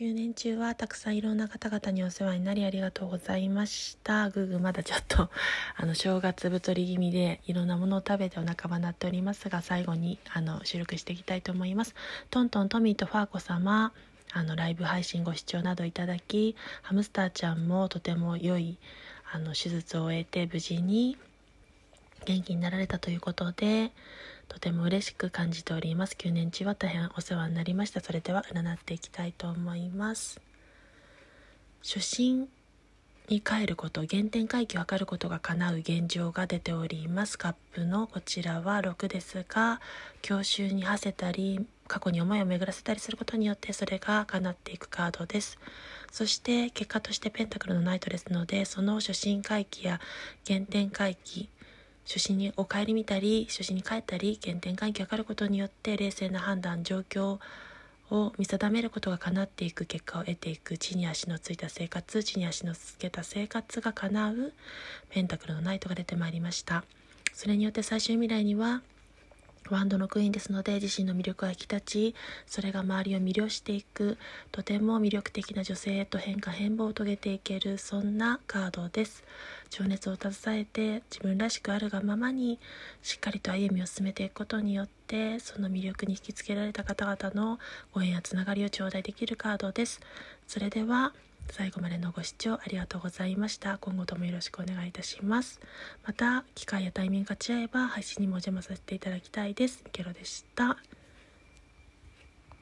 9年中はたくさんいろんな方々にお世話になりありがとうございました。グーグーまだちょっと あの正月太り気味でいろんなものを食べてお腹は鳴っておりますが最後にあの収録していきたいと思います。トントントミーとファーコ様あのライブ配信ご視聴などいただきハムスターちゃんもとても良いあの手術を終えて無事に元気になられたということでとても嬉しく感じております。9年中は大変お世話になりました。それでは占っていきたいと思います。初心に帰ること原点回帰を図ることが叶う現状が出ております。カップのこちらは6ですが郷愁に馳せたり過去に思いを巡らせたりすることによってそれが叶っていくカードです。そして結果としてペンタクルのナイトですのでその初心回帰や原点回帰初心にお帰り見たり初心に帰ったり原点回帰を図ることによって冷静な判断状況を見定めることが叶っていく結果を得ていく地に足のついた生活地に足のつけた生活が叶うペンタクルのナイトが出てまいりました。それによって最終未来にはワンドのクイーンですので自身の魅力は引き立ちそれが周りを魅了していくとても魅力的な女性へと変化変貌を遂げていけるそんなカードです。情熱を携えて自分らしくあるがままにしっかりと歩みを進めていくことによってその魅力に引きつけられた方々のご縁やつながりを頂戴できるカードです。それでは最後までのご視聴ありがとうございました。今後ともよろしくお願いいたします。また、機会やタイミングが違えば配信にもお邪魔させていただきたいです。ケロでした。